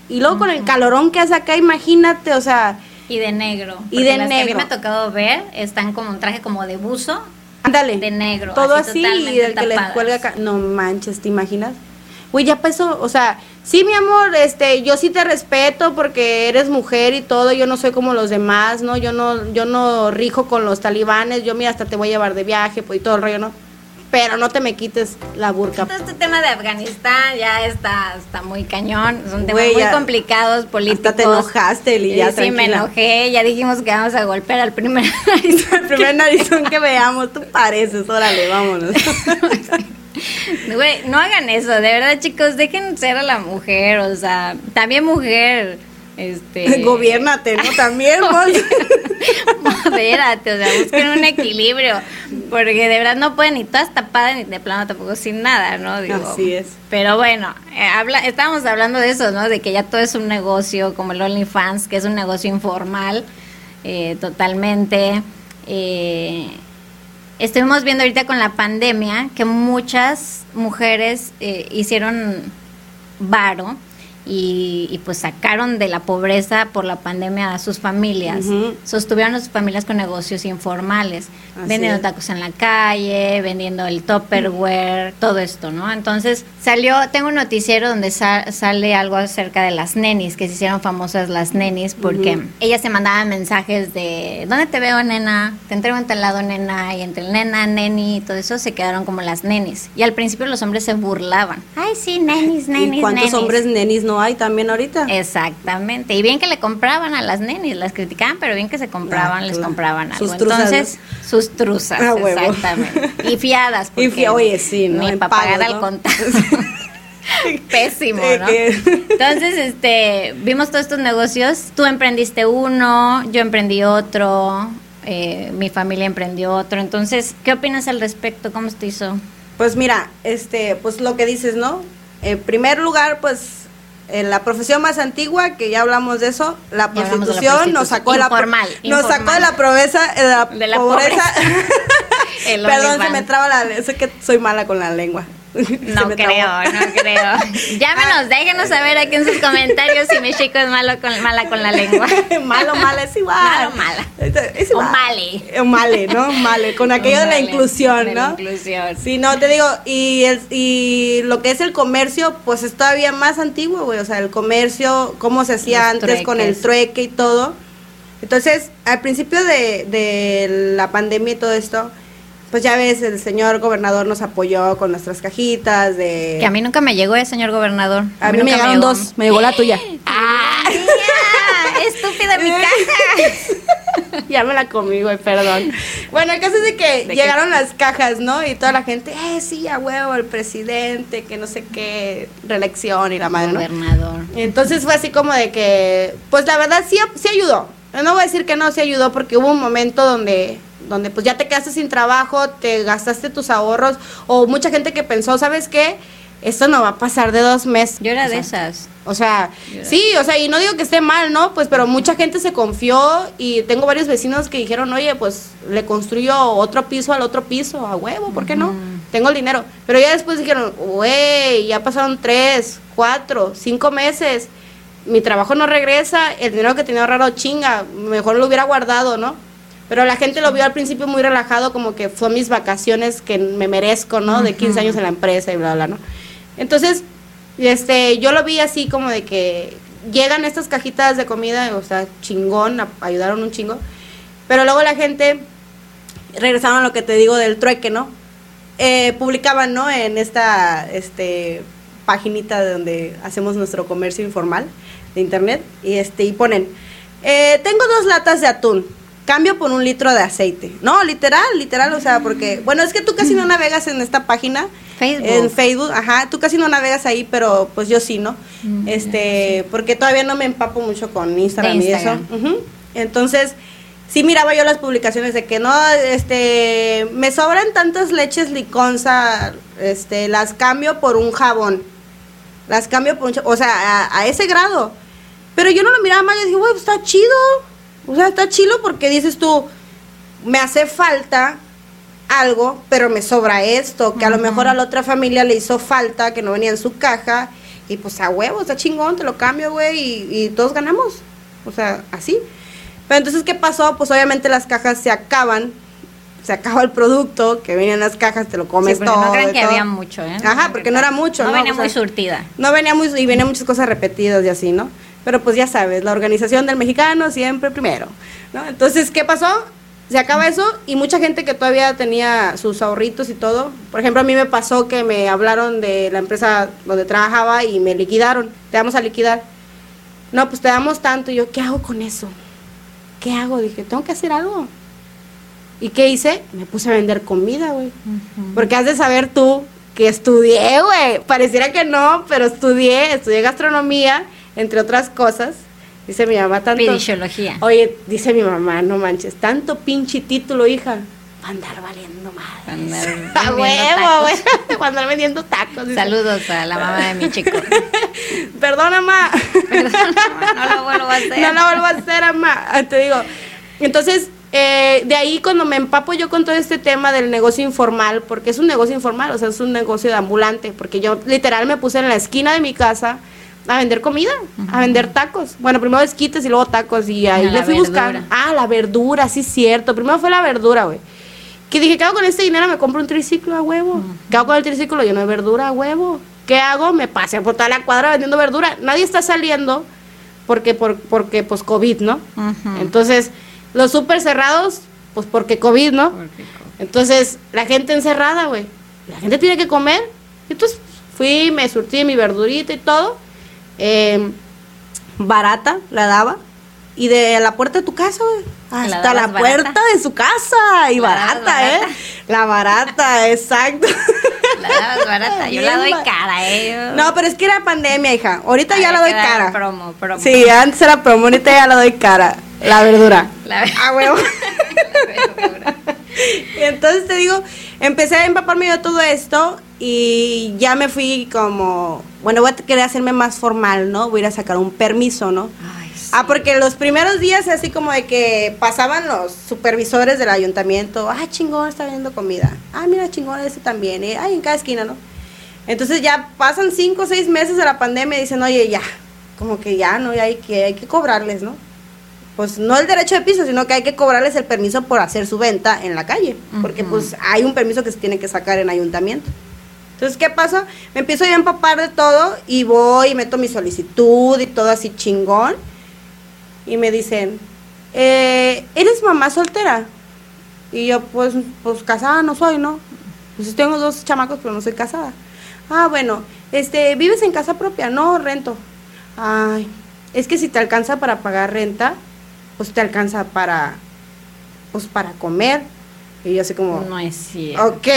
S1: Y luego con el calorón que hace acá, imagínate, o sea,
S2: Y de negro.
S1: Y de
S2: las que a mí
S1: negro.
S2: me ha tocado ver están como un traje como de buzo.
S1: ándale.
S2: De negro,
S1: Todo
S2: así
S1: así, y
S2: totalmente
S1: el que les cuelga acá. No manches, ¿te imaginas? Güey, ya pasó, o sea, sí, mi amor, este, yo sí te respeto porque eres mujer y todo, yo no soy como los demás, ¿no? Yo no, yo no rijo con los talibanes, yo mira, hasta te voy a llevar de viaje, pues, y todo el rollo, ¿no? Pero no te me quites la burka.
S2: Todo este tema de Afganistán ya está, está muy cañón. Son temas muy
S1: ya-
S2: polícados, políticos.
S1: Hasta te enojaste, Eli, ya,
S2: sí, me enojé. Ya dijimos que vamos a golpear al primer [LAUGHS] narizón.
S1: El primer narizón [LAUGHS] que veamos, tú pareces, órale, vámonos. [LAUGHS] [LAUGHS]
S2: Güey, no hagan eso, de verdad, chicos, dejen ser a la mujer, o sea, también mujer, este... [LAUGHS]
S1: Gobiérnate, ¿no? También, [LAUGHS] vos.
S2: espérate, o sea, busquen un equilibrio, porque de verdad no pueden ni todas tapadas ni de plano tampoco sin nada, ¿no?
S1: Así es.
S2: Pero bueno, eh, habla, estábamos hablando de eso, ¿no? De que ya todo es un negocio, como el OnlyFans, que es un negocio informal, eh, totalmente. Eh, estuvimos viendo ahorita con la pandemia que muchas mujeres eh, hicieron varo y, pues sacaron de la pobreza por la pandemia a sus familias. Sostuvieron a sus familias con negocios informales, vendiendo tacos en la calle, vendiendo el topperware, todo esto, ¿no? Entonces salió, tengo un noticiero donde sale algo acerca de las nenis, que se hicieron famosas las nenis porque ellas se mandaban mensajes de, ¿dónde te veo, nena? Te entrego en tal lado, nena, y entre el nena, neni y todo eso se quedaron como las nenis. Y al principio los hombres se burlaban. Ay, sí, nenis, nenis,
S1: ¿Y cuántos hombres nenis no hay también ahorita.
S2: Exactamente. Y bien que le compraban a las nenis, las criticaban, pero bien que se compraban, les compraban algo. Sus Entonces, sus truzas, ah, exactamente. [LAUGHS] Y fiadas.
S1: y fi oye, sí,
S2: ¿no? Ni para pagar al contado. [LAUGHS] Pésimo, ¿no? Entonces, este, vimos todos estos negocios. Tú emprendiste uno, yo emprendí otro, eh, mi familia emprendió otro. Entonces, ¿qué opinas al respecto? ¿Cómo te hizo?
S1: Pues mira, este, pues lo que dices, ¿no? En primer lugar, pues en la profesión más antigua, que ya hablamos de eso, la prostitución, nos sacó
S2: informal,
S1: la nos sacó de la pobreza, de la, pobreza. [LAUGHS] Perdón, se me traba la, sé que soy mala con la lengua. [LAUGHS]
S2: No creo, no creo. Llámenos, [LAUGHS] déjenos saber aquí en sus comentarios si mi chico es malo con, mala con la lengua. [LAUGHS]
S1: malo, mala, es igual.
S2: Malo, mala.
S1: Es igual.
S2: O male.
S1: O male, ¿no? Male, con aquello de la inclusión, ¿no?
S2: La inclusión.
S1: Sí, no, te digo, y, el, y lo que es el comercio, pues es todavía más antiguo, güey. O sea, el comercio, cómo se hacía antes con el trueque y todo. Entonces, al principio de, de la pandemia y todo esto, pues ya ves, el señor gobernador nos apoyó con nuestras cajitas de...
S2: Que a mí nunca me llegó, el señor gobernador.
S1: A, mí, me llegaron dos, me llegó la tuya. [LAUGHS]
S2: ¡Ah! ¡Estúpida mi caja! [LAUGHS]
S1: ya me la comí, güey, perdón. Bueno, el caso es de que llegaron las cajas, ¿no? Y toda la gente, eh, sí, a huevo, el presidente, que no sé qué, reelección y la madre,
S2: Gobernador.
S1: Entonces fue así como de que, pues la verdad sí, sí ayudó. No voy a decir que no, sí ayudó porque hubo un momento donde donde pues ya te quedaste sin trabajo, te gastaste tus ahorros, o mucha gente que pensó, ¿sabes qué? Esto no va a pasar de dos meses.
S2: Yo era de esas.
S1: O sea, sí, o sea, y no digo que esté mal, ¿no? Pues, pero mucha gente se confió y tengo varios vecinos que dijeron, oye, pues le construyo otro piso al otro piso, a huevo, ¿por qué no? Tengo el dinero. Pero ya después dijeron, güey, ya pasaron tres, cuatro, cinco meses, mi trabajo no regresa, el dinero que tenía ahorrado chinga, mejor lo hubiera guardado, ¿no? Pero la gente lo vio al principio muy relajado, como que fue mis vacaciones que me merezco, ¿no? De 15 años en la empresa y bla, bla, ¿no? Entonces, este, yo lo vi así como de que llegan estas cajitas de comida, o sea, chingón, ayudaron un chingo. Pero luego la gente, regresaron a lo que te digo del trueque, ¿no? Eh, publicaban, ¿no? En esta, este, paginita donde hacemos nuestro comercio informal de internet y este y ponen eh, tengo dos latas de atún cambio por un litro de aceite. No, literal, literal, o sea, porque, bueno, es que tú casi no navegas en esta página.
S2: Facebook.
S1: En Facebook, ajá, tú casi no navegas ahí, pero pues yo sí, ¿no? Mm, este, porque todavía no me empapo mucho con Instagram, y eso. Entonces, sí miraba yo las publicaciones de que no, este, me sobran tantas leches liconza, este, las cambio por un jabón. Las cambio por un, o sea, a, ese grado. Pero yo no lo miraba mal y dije, güey, pues está chido o sea, está chilo porque dices tú, me hace falta algo, pero me sobra esto, que a lo mejor a la otra familia le hizo falta, que no venía en su caja, y pues a huevo, está chingón, te lo cambio, güey, y, todos ganamos. O sea, así. Pero entonces, ¿qué pasó? Pues obviamente las cajas se acaban, se acaba el producto, que venía en las cajas, te lo comes
S2: sí,
S1: todo.
S2: No crean que había mucho, ¿eh?
S1: Ajá, porque no era mucho,
S2: ¿no? No venía muy surtida.
S1: No venía muy, y venía muchas cosas repetidas y así, ¿no? Pero pues ya sabes, la organización del mexicano siempre primero, ¿no? Entonces, ¿qué pasó? Se acaba eso y mucha gente que todavía tenía sus ahorritos y todo. Por ejemplo, a mí me pasó que me hablaron de la empresa donde trabajaba y me liquidaron. Te vamos a liquidar. No, pues te damos tanto. Y yo, ¿qué hago con eso? ¿Qué hago? Dije, tengo que hacer algo. ¿Y qué hice? Me puse a vender comida, güey. Porque has de saber tú que estudié, güey. Pareciera que no, pero estudié, estudié gastronomía entre otras cosas. Dice mi mamá tanto.
S2: Pidiciología.
S1: Oye, dice mi mamá, no manches, tanto pinche título, hija. Va a andar valiendo madre.
S2: Andar [LAUGHS]
S1: A huevo,
S2: tacos.
S1: güey. [LAUGHS] Va a andar vendiendo tacos.
S2: Saludos a la mamá de mi chico. [LAUGHS]
S1: Perdona, mamá.
S2: no lo vuelvo a hacer.
S1: No lo vuelvo a hacer, mamá. Ah, Te digo. Entonces, eh, de ahí cuando me empapo yo con todo este tema del negocio informal, porque es un negocio informal, o sea, es un negocio de ambulante, porque yo literal me puse en la esquina de mi casa a vender comida, a vender tacos. Bueno, primero esquites y luego tacos y ahí
S2: A
S1: le fui buscando.
S2: verdura.
S1: Ah, la verdura, sí cierto. Primero fue la verdura, güey. Que dije, ¿qué hago con este dinero? Me compro un triciclo a huevo. ¿Qué hago con el triciclo? Lleno de verdura a huevo. ¿Qué hago? Me paseo por toda la cuadra vendiendo verdura. Nadie está saliendo porque, por, porque pues, COVID, ¿no? Entonces, los súper cerrados, pues porque COVID, ¿no? Entonces, la gente encerrada, güey. La gente tiene que comer. Entonces, fui, me surtí mi verdurita y todo. Eh, barata, la daba. Y de la puerta de tu casa, güey.
S2: ¿La
S1: Hasta la,
S2: barata?
S1: puerta de su casa. Y
S2: ¿La
S1: barata, ¿eh? La barata, [LAUGHS] exacto.
S2: La dabas barata. Yo la doy cara, eh. Yo-
S1: No, pero es que era pandemia, hija. Ahorita ya la doy cara.
S2: Promo, promo.
S1: Sí, antes era promo, ahorita ya la doy cara. La verdura.
S2: La-
S1: Ah, huevo. [LAUGHS] Y entonces te digo, empecé a empaparme de todo esto y ya me fui como, bueno, voy a querer hacerme más formal, ¿no? Voy a ir a sacar un permiso, ¿no?
S2: Sí.
S1: Ah, porque los primeros días así como de que pasaban los supervisores del ayuntamiento, ah, chingón, está vendiendo comida. Ah, mira, chingón, ese también, ¿eh? Ay, en cada esquina, ¿no? Entonces ya pasan cinco o seis meses de la pandemia y dicen, oye, ya, como que ya, ¿no? Ya hay que, hay que cobrarles, ¿no? Pues no el derecho de piso, sino que hay que cobrarles el permiso por hacer su venta en la calle, porque pues hay un permiso que se tiene que sacar en ayuntamiento. Entonces, ¿qué pasa? Me empiezo yo a empapar de todo y voy y meto mi solicitud y todo así chingón. Y me dicen, eh, ¿eres mamá soltera? Y yo, pues, pues casada no soy, ¿no? Pues tengo dos chamacos, pero no soy casada. Ah, bueno, este, ¿vives en casa propia? No, rento. Ay, es que si te alcanza para pagar renta, pues te alcanza para, pues para comer. Y yo así como,
S2: No es cierto.
S1: Ok.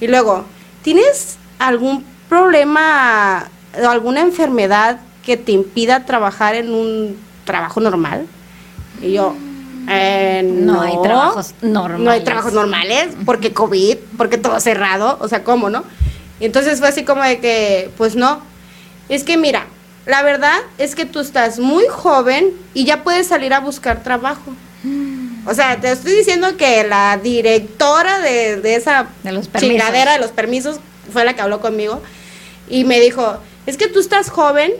S1: Y luego, ¿tienes algún problema o alguna enfermedad que te impida trabajar en un trabajo normal? Y yo, eh, no.
S2: No hay trabajos normales.
S1: No hay trabajos normales, porque COVID, porque todo cerrado, o sea, ¿cómo, no? Y entonces fue así como de que, pues no. Es que mira, la verdad es que tú estás muy joven y ya puedes salir a buscar trabajo. O sea, te estoy diciendo que la directora de, de esa
S2: De los
S1: chingadera de los permisos fue la que habló conmigo y me dijo, es que tú estás joven,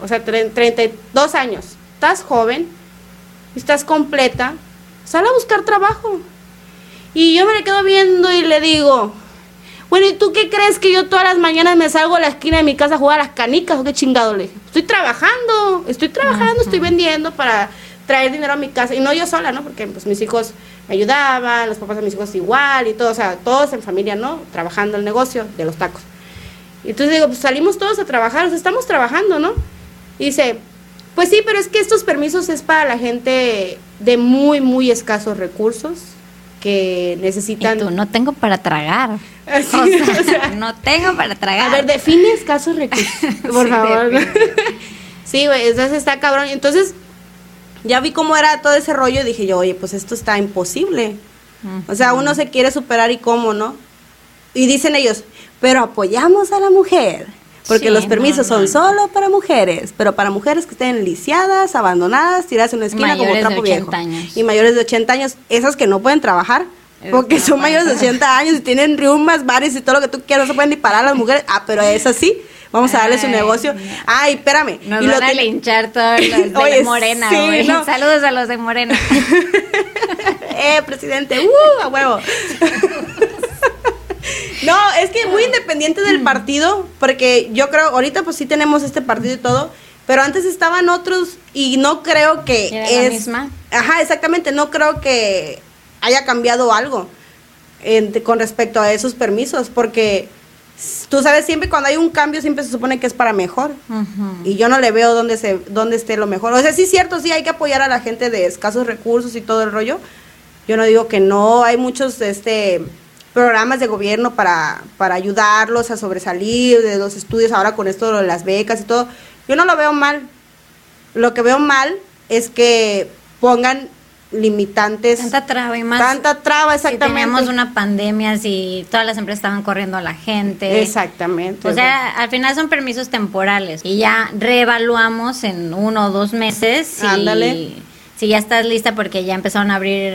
S1: o sea, tre- 32 años, estás joven, estás completa, sal a buscar trabajo. Y yo me le quedo viendo y le digo, bueno, ¿y tú qué crees que yo todas las mañanas me salgo a la esquina de mi casa a jugar a las canicas o qué chingado? Le dije, estoy trabajando, estoy trabajando, estoy vendiendo para traer dinero a mi casa. Y no yo sola, ¿no? Porque pues mis hijos me ayudaban, los papás de mis hijos igual y todo, o sea, todos en familia, ¿no? Trabajando el negocio de los tacos. Y entonces digo, pues salimos todos a trabajar, o sea, estamos trabajando, ¿no? Y dice, pues sí, pero es que estos permisos es para la gente de muy, muy escasos recursos que
S2: Y
S1: necesitan...
S2: tú, no tengo para tragar.
S1: Así, [LAUGHS]
S2: O sea,
S1: o sea,
S2: no tengo para tragar.
S1: a ver, define escasos recursos, [LAUGHS] por
S2: Sí,
S1: favor. [LAUGHS] sí, güey, entonces está cabrón. Entonces, ya vi cómo era todo ese rollo y dije yo, oye, pues esto está imposible. O sea, uno se quiere superar y cómo, ¿no? Y dicen ellos, pero apoyamos a la mujer. Porque
S2: Sí,
S1: los permisos son solo para mujeres, pero para mujeres que estén lisiadas, abandonadas, tiradas en una esquina como
S2: Mayores de
S1: trapo
S2: 80
S1: viejo.
S2: años.
S1: Y mayores de 80 años, esas que no pueden trabajar, porque
S2: no
S1: son mayores de 80 años y tienen riumas, bares y todo lo que tú quieras, no se pueden ni parar las mujeres. Ah, pero esas sí, vamos a darle su negocio. Ay, espérame.
S2: Nos
S1: y lo
S2: van a
S1: tiene-
S2: linchar todos los [LAUGHS] de
S1: Oye,
S2: Morena,
S1: sí,
S2: güey.
S1: no.
S2: Saludos a los de Morena. [LAUGHS]
S1: eh, presidente, ¡uh! A huevo. [LAUGHS] Que muy independiente del partido, porque yo creo, ahorita pues sí tenemos este partido y todo, pero antes estaban otros y no creo que
S2: ¿Era la
S1: es...
S2: misma?
S1: Ajá, exactamente, no creo que haya cambiado algo en- con respecto a esos permisos, porque tú sabes, siempre cuando hay un cambio siempre se supone que es para mejor. Y yo no le veo dónde, se, dónde esté lo mejor. O sea, sí es cierto, sí hay que apoyar a la gente de escasos recursos y todo el rollo. Yo no digo que no, hay muchos este programas de gobierno para, para ayudarlos a sobresalir de los estudios ahora con esto de las becas y todo. Yo no lo veo mal. Lo que veo mal es que pongan limitantes.
S2: Tanta traba y más.
S1: Tanta traba, exactamente.
S2: Si teníamos una pandemia, si todas las empresas estaban corriendo a la gente.
S1: Exactamente.
S2: O sea, al final son permisos temporales y ya reevaluamos en uno o dos meses si,
S1: Ándale.
S2: si ya estás lista porque ya empezaron a abrir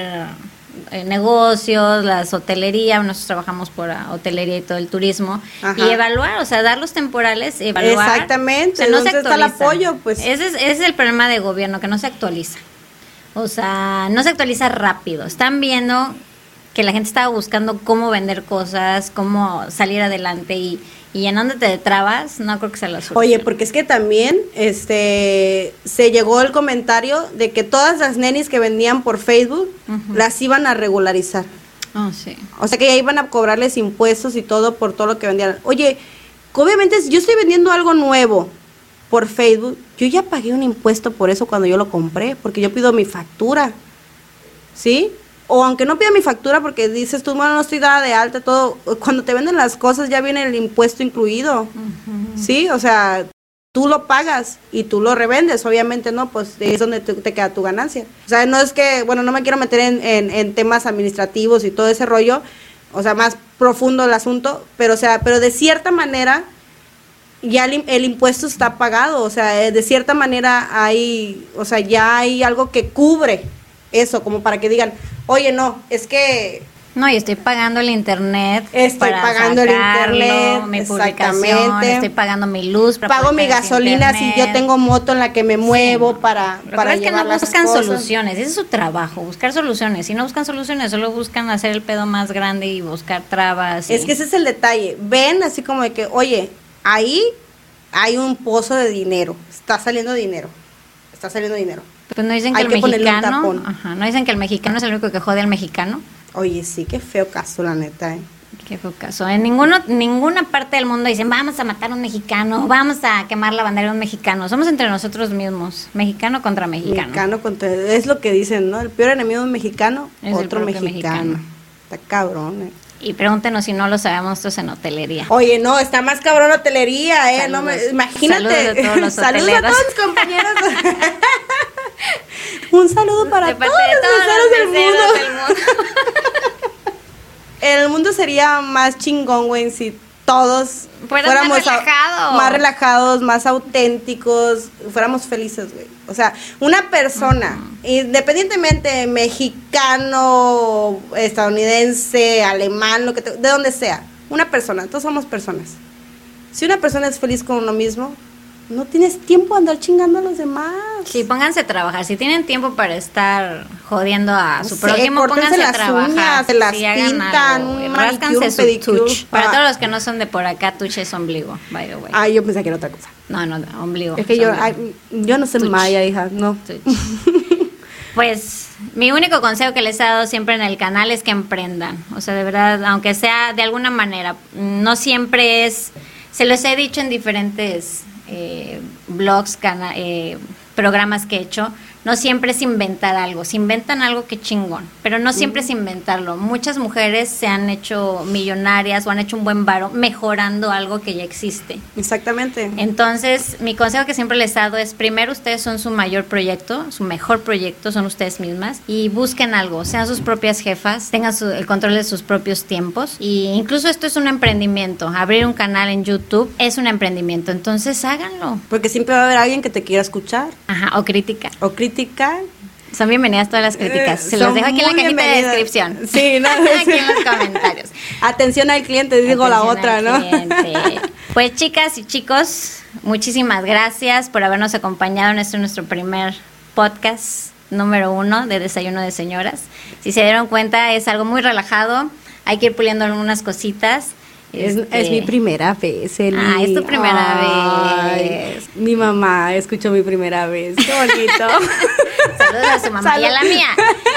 S2: eh, negocios, las hotelería, nosotros trabajamos por ah, hotelería y todo el turismo
S1: Ajá.
S2: y evaluar, o sea, dar los temporales, evaluar.
S1: Exactamente,
S2: O sea, no se
S1: ¿dónde está el apoyo? Pues-
S2: Ese es, ese es el problema de gobierno, que no se actualiza. O sea, no se actualiza rápido. Están viendo que la gente estaba buscando cómo vender cosas, cómo salir adelante y, y llenándote de trabas, no creo que sea la solución.
S1: Oye, porque es que también este se llegó el comentario de que todas las nenis que vendían por Facebook las iban a regularizar.
S2: Oh, sí.
S1: O sea que ya iban a cobrarles impuestos y todo por todo lo que vendían. Oye, obviamente si yo estoy vendiendo algo nuevo por Facebook, yo ya pagué un impuesto por eso cuando yo lo compré, porque yo pido mi factura. ¿Sí? O aunque no pida mi factura porque dices tú, bueno, no estoy dada de alta, todo, cuando te venden las cosas ya viene el impuesto incluido. ¿Sí? O sea, tú lo pagas y tú lo revendes, obviamente, ¿no? Pues es donde te, te queda tu ganancia. O sea, no es que, bueno, no me quiero meter en, en, en temas administrativos y todo ese rollo, o sea, más profundo el asunto, pero o sea, pero de cierta manera ya el, el impuesto está pagado, o sea, eh, de cierta manera hay, o sea, ya hay algo que cubre eso, como para que digan, oye, no, es que
S2: No, y estoy pagando el internet.
S1: Estoy
S2: para
S1: pagando el internet,
S2: mi publicación,
S1: exactamente.
S2: estoy pagando mi luz. para
S1: pago mi gasolina si yo tengo moto en la que me muevo para,
S2: que
S1: para
S2: es que no buscan
S1: cosas.
S2: soluciones, ese es su trabajo, buscar soluciones. Si no buscan soluciones, solo buscan hacer el pedo más grande y buscar trabas. y-
S1: Es que ese es el detalle. Ven así como de que, oye, ahí hay un pozo de dinero. Está saliendo dinero. Está saliendo dinero.
S2: Pues no dicen que
S1: hay
S2: el
S1: que
S2: mexicano, ajá, no dicen que el mexicano es el único que jode al mexicano.
S1: Oye, sí, qué feo caso, la neta, ¿eh?
S2: Qué feo caso. En ninguno, ninguna parte del mundo dicen vamos a matar a un mexicano, vamos a quemar la bandera de un mexicano. Somos entre nosotros mismos, mexicano contra mexicano.
S1: Mexicano contra... Es lo que dicen, ¿no? El peor enemigo de un mexicano,
S2: Es
S1: otro mexicano.
S2: mexicano.
S1: Está cabrón, ¿eh?
S2: Y pregúntenos si no lo sabemos nosotros en hotelería.
S1: Oye, no, está más cabrón hotelería, ¿eh? No me, imagínate.
S2: Saludos a todos los [LAUGHS]
S1: Saludos a
S2: hoteleros.
S1: todos los compañeros. [LAUGHS] Un saludo para
S2: De
S1: todos
S2: de
S1: los
S2: todos
S1: meseros
S2: los
S1: del mundo.
S2: del mundo. [LAUGHS]
S1: El mundo sería más chingón, güey, si todos
S2: Fueran más
S1: fuéramos
S2: relajados.
S1: más relajados, más auténticos, fuéramos felices, güey. O sea, una persona, independientemente mexicano, estadounidense, alemán, lo que te- de donde sea, una persona, todos somos personas. Si una persona es feliz con uno mismo, no tienes tiempo de andar chingando a los demás.
S2: Sí, pónganse a trabajar. Si tienen tiempo para estar jodiendo a su prójimo, pónganse a trabajar.
S1: uñas, se las
S2: Sí,
S1: pintan, un un
S2: su
S1: pedicure.
S2: tuch. Para
S1: Ah.
S2: todos los que no son de por acá, tuch es ombligo, by the way.
S1: Ay, yo pensé que era otra cosa.
S2: No, no, ombligo.
S1: Es que yo, ay, yo no sé
S2: Tuch.
S1: maya, hija, no.
S2: Tuch. [LAUGHS] Pues mi único consejo que les he dado siempre en el canal es que emprendan. O sea, de verdad, aunque sea de alguna manera, no siempre es, se los he dicho en diferentes eh, blogs, eh, programas que he hecho, no siempre es inventar algo. Si inventan algo, qué chingón. Pero no siempre es inventarlo. Muchas mujeres se han hecho millonarias o han hecho un buen varo mejorando algo que ya existe.
S1: Exactamente.
S2: Entonces, mi consejo que siempre les he dado es, primero ustedes son su mayor proyecto, su mejor proyecto, son ustedes mismas, y busquen algo, sean sus propias jefas, tengan su- el control de sus propios tiempos, y incluso esto es un emprendimiento, abrir un canal en YouTube es un emprendimiento, entonces háganlo.
S1: Porque siempre va a haber alguien que te quiera escuchar
S2: Ajá, o crítica.
S1: o criticar.
S2: Son bienvenidas todas las críticas.
S1: Eh,
S2: Se los
S1: son
S2: dejo aquí en la cajita de descripción.
S1: Sí, [LAUGHS] no,
S2: aquí en los comentarios.
S1: Atención al cliente, digo la
S2: Atención
S1: otra,
S2: al
S1: ¿no?
S2: cliente. Pues chicas y chicos, muchísimas gracias por habernos acompañado en este nuestro primer podcast número uno de Desayuno de Señoras. Si se dieron cuenta, es algo muy relajado. Hay que ir puliendo algunas cositas.
S1: Es,
S2: Este,
S1: es mi primera vez, Eli.
S2: Ah, es tu primera
S1: Ay,
S2: vez.
S1: Mi mamá escuchó mi primera vez. Qué bonito. [LAUGHS]
S2: Saludos a su mamá y a la mía.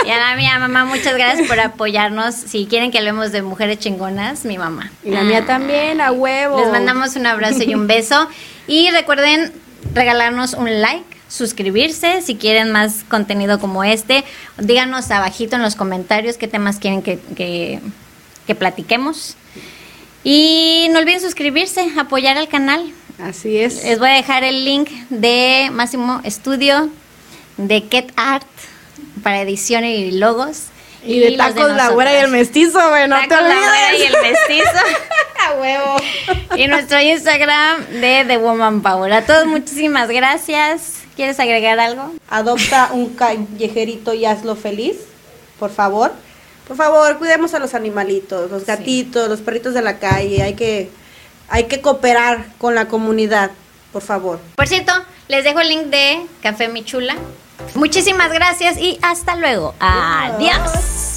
S2: Y a la mía, mamá, muchas gracias por apoyarnos. Si quieren que hablemos de mujeres chingonas, mi mamá.
S1: Y la mía
S2: Ah.
S1: también, a huevo.
S2: Les mandamos un abrazo y un [LAUGHS] beso. Y recuerden regalarnos un like, suscribirse si quieren más contenido como este. Díganos abajito en los comentarios qué temas quieren que, que, que platiquemos. Y no olviden suscribirse, apoyar al canal.
S1: Así es.
S2: Les voy a dejar el link de Máximo Estudio, de Get Art, para edición y logos.
S1: Y, de tacos la güera y el mestizo, güey, no te olvides.
S2: la güera y el mestizo. [LAUGHS]
S1: A huevo.
S2: y nuestro Instagram de The Woman Power. A todos muchísimas gracias. ¿Quieres agregar algo?
S1: Adopta un callejerito y hazlo feliz, por favor. Por favor, cuidemos a los animalitos, los gatitos, los perritos de la calle. Hay que, hay que cooperar con la comunidad, por favor.
S2: Por cierto, les dejo el link de Café Mi Chula. Muchísimas gracias y hasta luego. Adiós.